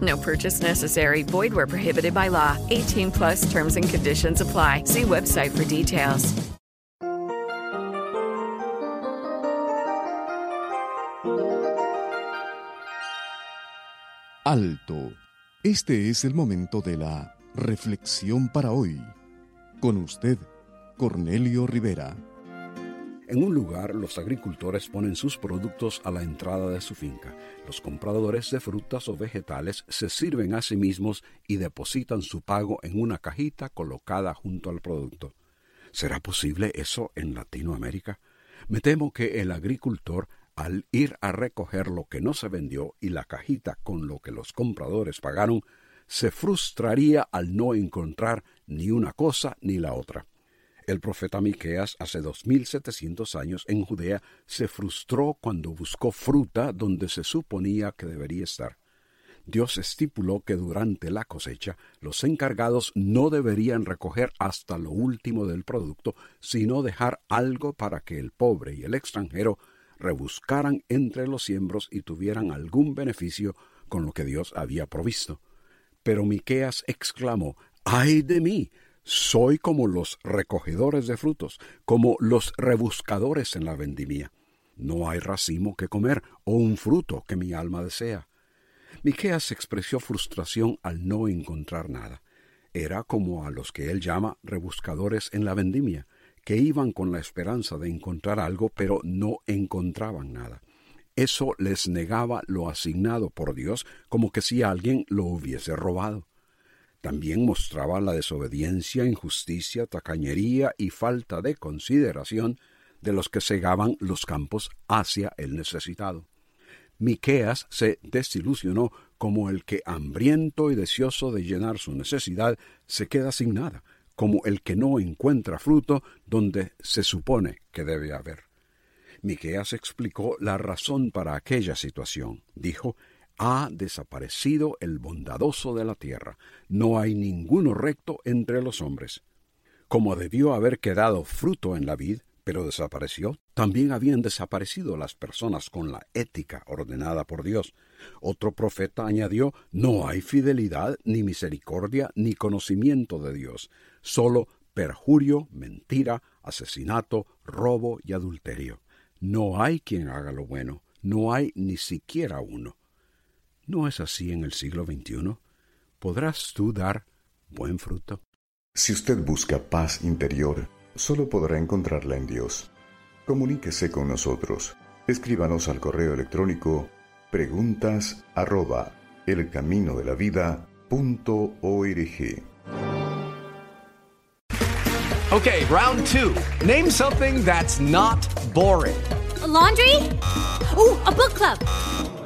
No purchase necessary. Void where prohibited by law. 18 plus terms and conditions apply. See website for details. Alto. Este es el momento de la reflexión para hoy. Con usted, Cornelio Rivera. En un lugar, los agricultores ponen sus productos a la entrada de su finca. Los compradores de frutas o vegetales se sirven a sí mismos y depositan su pago en una cajita colocada junto al producto. ¿Será posible eso en Latinoamérica? Me temo que el agricultor, al ir a recoger lo que no se vendió y la cajita con lo que los compradores pagaron, se frustraría al no encontrar ni una cosa ni la otra. El profeta Miqueas hace dos mil setecientos años en Judea se frustró cuando buscó fruta donde se suponía que debería estar. Dios estipuló que durante la cosecha los encargados no deberían recoger hasta lo último del producto, sino dejar algo para que el pobre y el extranjero rebuscaran entre los siembros y tuvieran algún beneficio con lo que Dios había provisto. Pero Miqueas exclamó: ¡Ay de mí! Soy como los recogedores de frutos, como los rebuscadores en la vendimia. No hay racimo que comer o un fruto que mi alma desea. Miqueas expresó frustración al no encontrar nada. Era como a los que él llama rebuscadores en la vendimia, que iban con la esperanza de encontrar algo, pero no encontraban nada. Eso les negaba lo asignado por Dios, como que si alguien lo hubiese robado. También mostraba la desobediencia, injusticia, tacañería y falta de consideración de los que segaban los campos hacia el necesitado. Miqueas se desilusionó como el que hambriento y deseoso de llenar su necesidad se queda sin nada, como el que no encuentra fruto donde se supone que debe haber. Miqueas explicó la razón para aquella situación. Dijo, ha desaparecido el bondadoso de la tierra, no hay ninguno recto entre los hombres. Como debió haber quedado fruto en la vid, pero desapareció, también habían desaparecido las personas con la ética ordenada por Dios. Otro profeta añadió, no hay fidelidad, ni misericordia, ni conocimiento de Dios, solo perjurio, mentira, asesinato, robo y adulterio. No hay quien haga lo bueno, no hay ni siquiera uno. ¿No es así en el siglo XXI? ¿Podrás tú dar buen fruto? Si usted busca paz interior, solo podrá encontrarla en Dios. Comuníquese con nosotros. Escríbanos al correo electrónico preguntas arroba elcaminodelavida.org. Okay, round two. Name something that's not boring. laundry? Ooh, a book club.